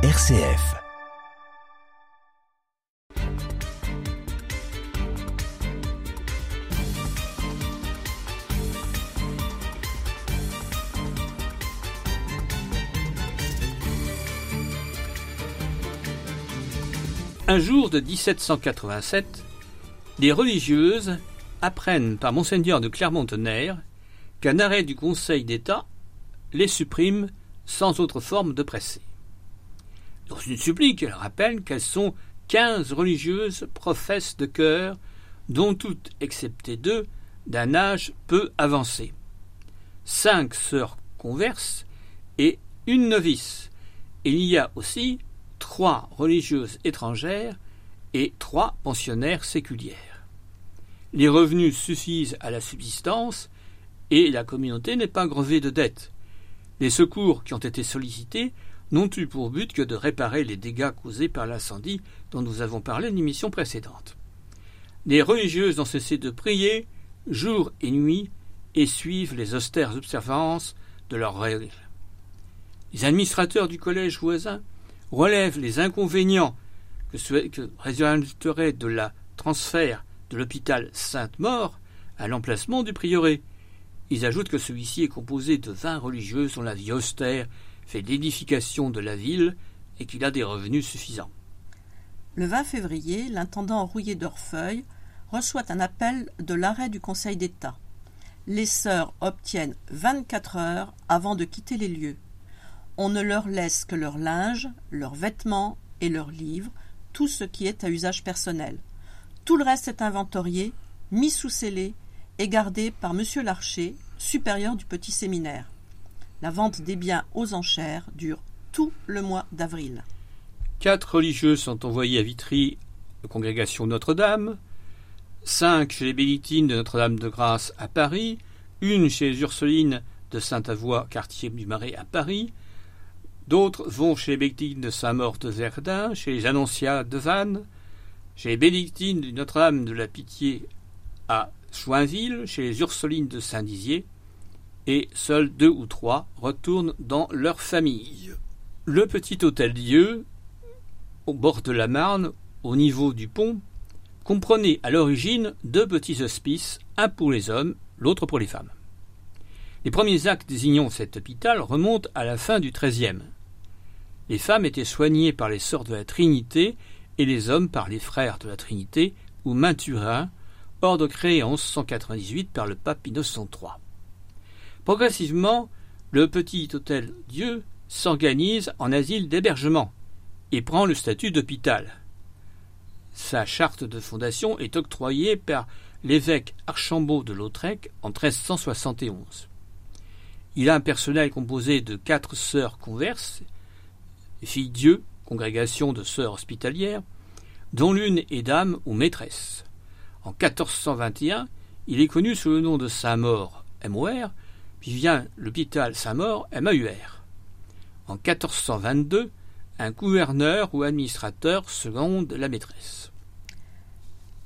RCF. Un jour de 1787, les religieuses apprennent par Monseigneur de Clermont-Tonnerre qu'un arrêt du Conseil d'État les supprime sans autre forme de presser. Dans une supplique, elle rappelle qu'elles sont quinze religieuses professes de cœur, dont toutes, excepté deux, d'un âge peu avancé. Cinq sœurs converses et une novice. Il y a aussi trois religieuses étrangères et trois pensionnaires séculières. Les revenus suffisent à la subsistance et la communauté n'est pas grevée de dettes. Les secours qui ont été sollicités n'ont eu pour but que de réparer les dégâts causés par l'incendie dont nous avons parlé l'émission précédente. Les religieuses ont cessé de prier jour et nuit et suivent les austères observances de leurs règles. Les administrateurs du collège voisin relève les inconvénients que, que résulterait de la transfert de l'hôpital Sainte-Maure à l'emplacement du prieuré. Ils ajoutent que celui-ci est composé de vingt religieuses dont la vie austère fait l'édification de la ville et qu'il a des revenus suffisants. Le 20 février, l'intendant Rouillé d'Orfeuille reçoit un appel de l'arrêt du Conseil d'État. Les sœurs obtiennent 24 heures avant de quitter les lieux on ne leur laisse que leur linge, leurs vêtements et leurs livres, tout ce qui est à usage personnel. Tout le reste est inventorié, mis sous scellé et gardé par M. Larcher, supérieur du petit séminaire. La vente des biens aux enchères dure tout le mois d'avril. Quatre religieux sont envoyés à Vitry, congrégation Notre-Dame, cinq chez les Bénitines de Notre-Dame de Grâce à Paris, une chez les Ursulines de Saint-Avoie, quartier du Marais à Paris, D'autres vont chez les Bénédictines de Saint-Maur de Verdun, chez les Annonciats de Vannes, chez les Bénédictines de Notre-Dame de la Pitié à Choinville, chez les Ursulines de Saint-Dizier, et seuls deux ou trois retournent dans leur famille. Le petit hôtel-dieu, au bord de la Marne, au niveau du pont, comprenait à l'origine deux petits hospices, un pour les hommes, l'autre pour les femmes. Les premiers actes désignant cet hôpital remontent à la fin du XIIIe. Les femmes étaient soignées par les sœurs de la Trinité et les hommes par les frères de la Trinité ou Mainturin, ordre créé en 1198 par le pape Innocent III. Progressivement, le petit hôtel Dieu s'organise en asile d'hébergement et prend le statut d'hôpital. Sa charte de fondation est octroyée par l'évêque Archambault de Lautrec en 1371. Il a un personnel composé de quatre sœurs converses filles Dieu, congrégation de sœurs hospitalières, dont l'une est dame ou maîtresse. En 1421, il est connu sous le nom de Saint-Maur, MOR, puis vient l'hôpital Saint-Maur, MAUR. En 1422, un gouverneur ou administrateur seconde la maîtresse.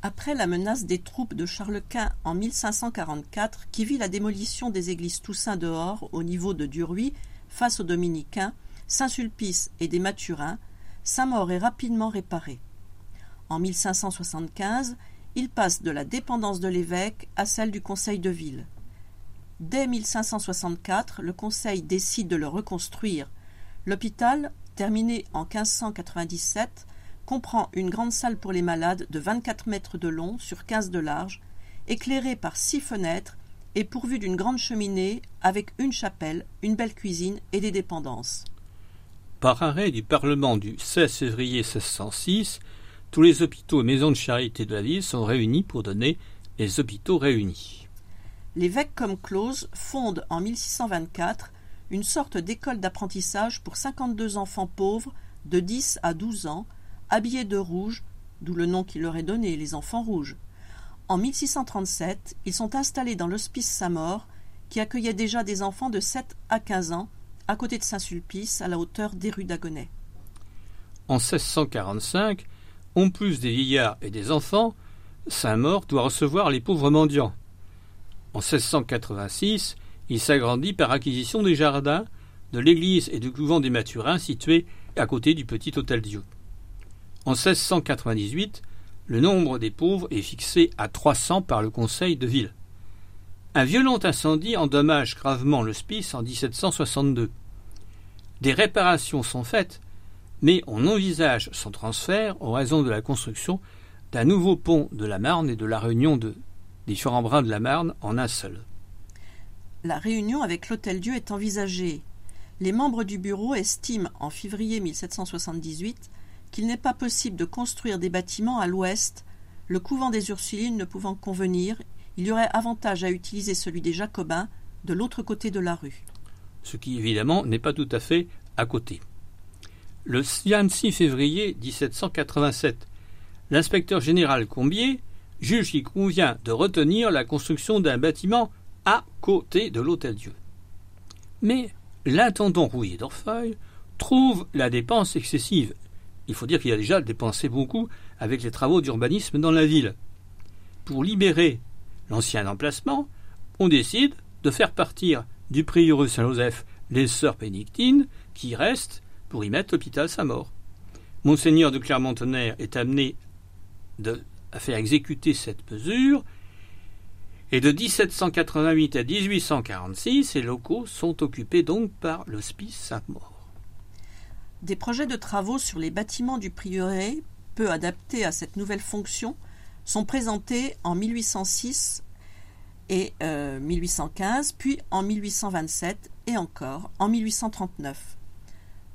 Après la menace des troupes de Charles Quint en 1544, qui vit la démolition des églises Toussaint dehors au niveau de Duruy face aux dominicains, Saint-Sulpice et des Mathurins, Saint-Maur est rapidement réparé. En 1575, il passe de la dépendance de l'évêque à celle du conseil de ville. Dès 1564, le conseil décide de le reconstruire. L'hôpital, terminé en 1597, comprend une grande salle pour les malades de 24 mètres de long sur 15 de large, éclairée par six fenêtres et pourvue d'une grande cheminée avec une chapelle, une belle cuisine et des dépendances. Par arrêt du Parlement du 16 février 1606, tous les hôpitaux et maisons de charité de la ville sont réunis pour donner les hôpitaux réunis. L'évêque comme Clause fonde en 1624 une sorte d'école d'apprentissage pour 52 enfants pauvres de 10 à 12 ans, habillés de rouge, d'où le nom qu'il leur est donné, les enfants rouges. En 1637, ils sont installés dans l'hospice Saint-Maur, qui accueillait déjà des enfants de 7 à 15 ans, à côté de Saint-Sulpice, à la hauteur des rues d'Agonais. En 1645, en plus des vieillards et des enfants, Saint-Maur doit recevoir les pauvres mendiants. En 1686, il s'agrandit par acquisition des jardins de l'église et du couvent des Mathurins situés à côté du petit Hôtel-Dieu. En 1698, le nombre des pauvres est fixé à 300 par le conseil de ville. Un violent incendie endommage gravement l'hospice en 1762. Des réparations sont faites, mais on envisage son transfert en raison de la construction d'un nouveau pont de la Marne et de la réunion de différents bras de la Marne en un seul. La réunion avec l'Hôtel-Dieu est envisagée. Les membres du bureau estiment en février 1778 qu'il n'est pas possible de construire des bâtiments à l'ouest, le couvent des Ursulines ne pouvant convenir, il y aurait avantage à utiliser celui des Jacobins de l'autre côté de la rue. Ce qui évidemment n'est pas tout à fait à côté. Le 26 février 1787, l'inspecteur général Combier juge qu'il convient de retenir la construction d'un bâtiment à côté de l'Hôtel-Dieu. Mais l'intendant Rouillé d'Orfeuille trouve la dépense excessive. Il faut dire qu'il a déjà dépensé beaucoup avec les travaux d'urbanisme dans la ville. Pour libérer l'ancien emplacement, on décide de faire partir du prieureux Saint-Joseph les sœurs bénédictines qui restent pour y mettre l'hôpital Saint-Maur. Monseigneur de Clermont-Tonnerre est amené à faire exécuter cette mesure et de 1788 à 1846, ces locaux sont occupés donc par l'hospice Sainte-Maure. Des projets de travaux sur les bâtiments du prieuré, peu adaptés à cette nouvelle fonction, sont présentés en 1806 et 1815, euh, puis en 1827 et encore en 1839.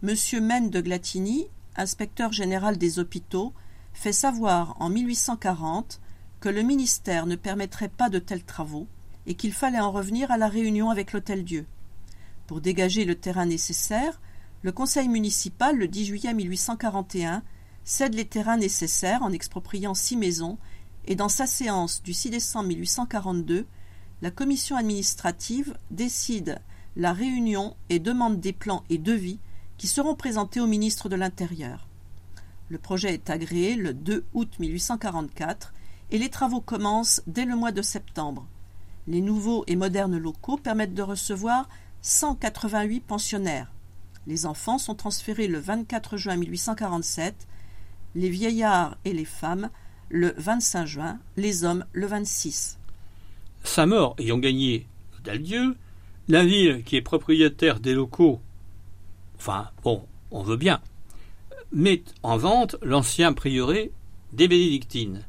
Monsieur Mène de Glatigny, inspecteur général des hôpitaux, fait savoir en 1840 que le ministère ne permettrait pas de tels travaux et qu'il fallait en revenir à la réunion avec l'Hôtel-Dieu. Pour dégager le terrain nécessaire, le conseil municipal, le 10 juillet 1841, cède les terrains nécessaires en expropriant six maisons et dans sa séance du 6 décembre 1842, la commission administrative décide la réunion et demande des plans et devis qui seront présentés au ministre de l'Intérieur. Le projet est agréé le 2 août 1844 et les travaux commencent dès le mois de septembre. Les nouveaux et modernes locaux permettent de recevoir 188 pensionnaires. Les enfants sont transférés le 24 juin 1847, les vieillards et les femmes le 25 juin, les hommes le 26. Saint-Maur ayant gagné d'Aldieu, la ville qui est propriétaire des locaux, enfin bon, on veut bien, met en vente l'ancien prieuré des Bénédictines.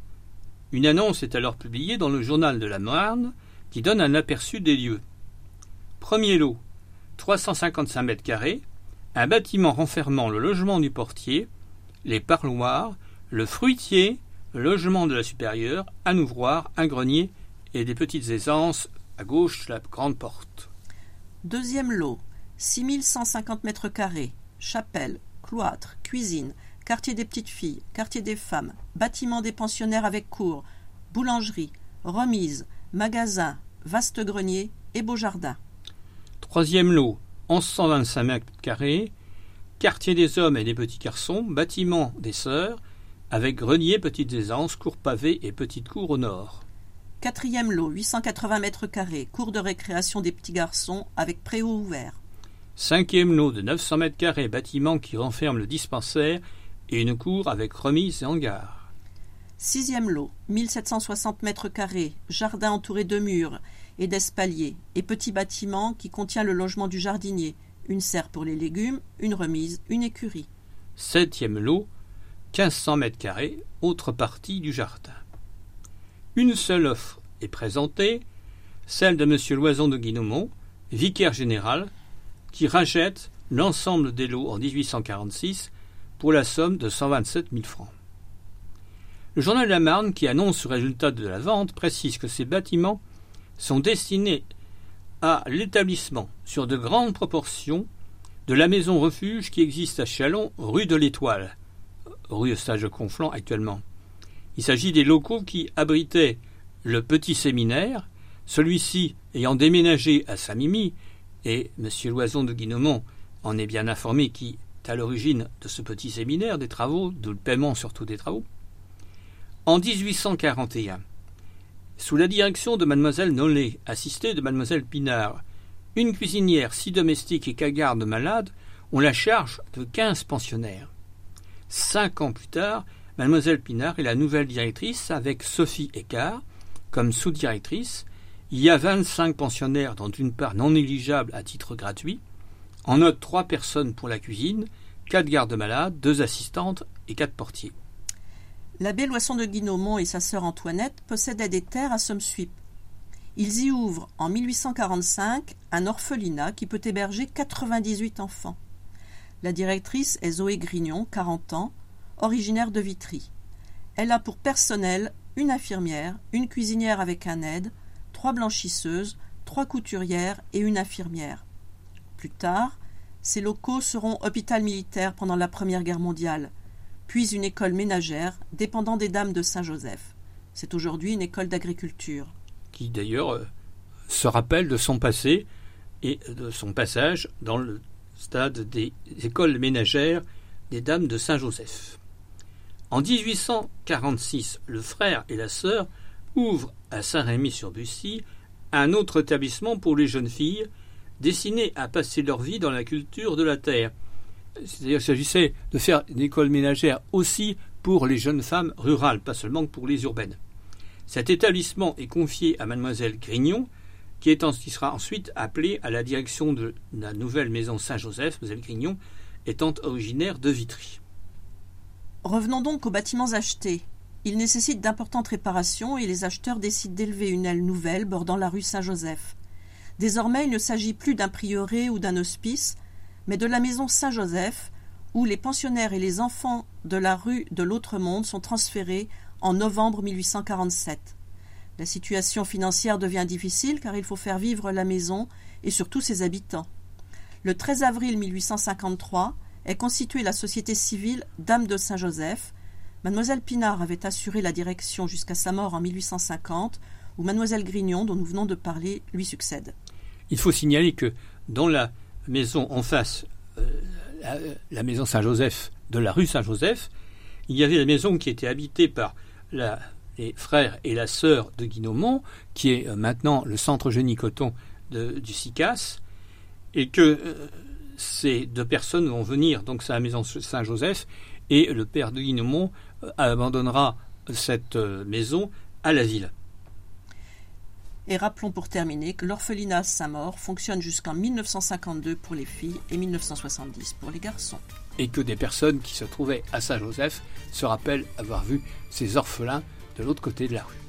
Une annonce est alors publiée dans le journal de la Marne qui donne un aperçu des lieux. Premier lot, 355 mètres carrés, un bâtiment renfermant le logement du portier, les parloirs, le fruitier, le logement de la supérieure, un ouvroir, un grenier et des petites aisances à gauche la grande porte. Deuxième lot, 6150 mètres carrés, chapelle, cloître, cuisine, quartier des petites filles, quartier des femmes, bâtiment des pensionnaires avec cour, boulangerie, remise, magasin, vaste grenier et beau jardin. Troisième lot, 1125 mètres carrés, quartier des hommes et des petits garçons, bâtiment des sœurs, avec grenier, petites aisances, cour pavée et petite cour au nord. Quatrième lot, 880 mètres carrés, cour de récréation des petits garçons avec préau ouvert. Cinquième lot de 900 mètres carrés, bâtiment qui renferme le dispensaire et une cour avec remise et hangar. Sixième lot, 1760 mètres carrés, jardin entouré de murs et d'espaliers, et petit bâtiment qui contient le logement du jardinier, une serre pour les légumes, une remise, une écurie. Septième lot, 1500 mètres carrés, autre partie du jardin. Une seule offre est présentée, celle de M. Loison de Guinomont, vicaire général, qui rachète l'ensemble des lots en 1846 pour la somme de 127 000 francs. Le journal de la Marne, qui annonce le résultat de la vente, précise que ces bâtiments sont destinés à l'établissement, sur de grandes proportions, de la maison refuge qui existe à Chalon, rue de l'Étoile, rue Eustache Conflans actuellement. Il s'agit des locaux qui abritaient le petit séminaire, celui-ci ayant déménagé à Saint-Mimi, et M. Loison de Guinomont en est bien informé qui à l'origine de ce petit séminaire des travaux, le paiement surtout des travaux. En 1841, sous la direction de mademoiselle Nollet, assistée de mademoiselle Pinard, Une cuisinière, six domestiques et quatre gardes malades ont la charge de quinze pensionnaires. Cinq ans plus tard, Mademoiselle Pinard est la nouvelle directrice avec Sophie Écart comme sous-directrice. Il y a 25 pensionnaires dont une part non négligeable à titre gratuit. En note trois personnes pour la cuisine, quatre gardes-malades, deux assistantes et quatre portiers. L'abbé Loisson de Guinomont et sa sœur Antoinette possédaient des terres à Somsuip. Ils y ouvrent en 1845 un orphelinat qui peut héberger 98 enfants. La directrice est Zoé Grignon, 40 ans, originaire de Vitry. Elle a pour personnel une infirmière, une cuisinière avec un aide, trois blanchisseuses, trois couturières et une infirmière. Plus tard, ces locaux seront hôpital militaire pendant la Première Guerre mondiale, puis une école ménagère dépendant des dames de Saint-Joseph. C'est aujourd'hui une école d'agriculture. Qui d'ailleurs euh, se rappelle de son passé et de son passage dans le stade des écoles ménagères des Dames de Saint-Joseph. En 1846, le frère et la sœur ouvrent à Saint-Rémy-sur-Bussy un autre établissement pour les jeunes filles destinées à passer leur vie dans la culture de la terre. C'est-à-dire qu'il s'agissait de faire une école ménagère aussi pour les jeunes femmes rurales, pas seulement pour les urbaines. Cet établissement est confié à mademoiselle Grignon, qui, qui sera ensuite appelée à la direction de la nouvelle maison Saint-Joseph, mademoiselle Grignon étant originaire de Vitry. Revenons donc aux bâtiments achetés. Ils nécessitent d'importantes réparations et les acheteurs décident d'élever une aile nouvelle bordant la rue Saint-Joseph. Désormais, il ne s'agit plus d'un prieuré ou d'un hospice, mais de la maison Saint-Joseph, où les pensionnaires et les enfants de la rue de l'autre monde sont transférés en novembre 1847. La situation financière devient difficile car il faut faire vivre la maison et surtout ses habitants. Le 13 avril 1853 est constituée la société civile Dame de Saint-Joseph. Mademoiselle Pinard avait assuré la direction jusqu'à sa mort en 1850, où Mademoiselle Grignon, dont nous venons de parler, lui succède. Il faut signaler que dans la maison en face, euh, la, maison Saint-Joseph de la rue Saint-Joseph, il y avait la maison qui était habitée par les frères et la sœur de Guinomont, qui est euh, maintenant le centre Coton du SICAS, et que euh, ces deux personnes vont venir donc à la maison Saint-Joseph et le père de Guinemont euh, abandonnera cette euh, maison à la ville. Et rappelons pour terminer que l'orphelinat Saint-Maur fonctionne jusqu'en 1952 pour les filles et 1970 pour les garçons. Et que des personnes qui se trouvaient à Saint-Joseph se rappellent avoir vu ces orphelins de l'autre côté de la rue.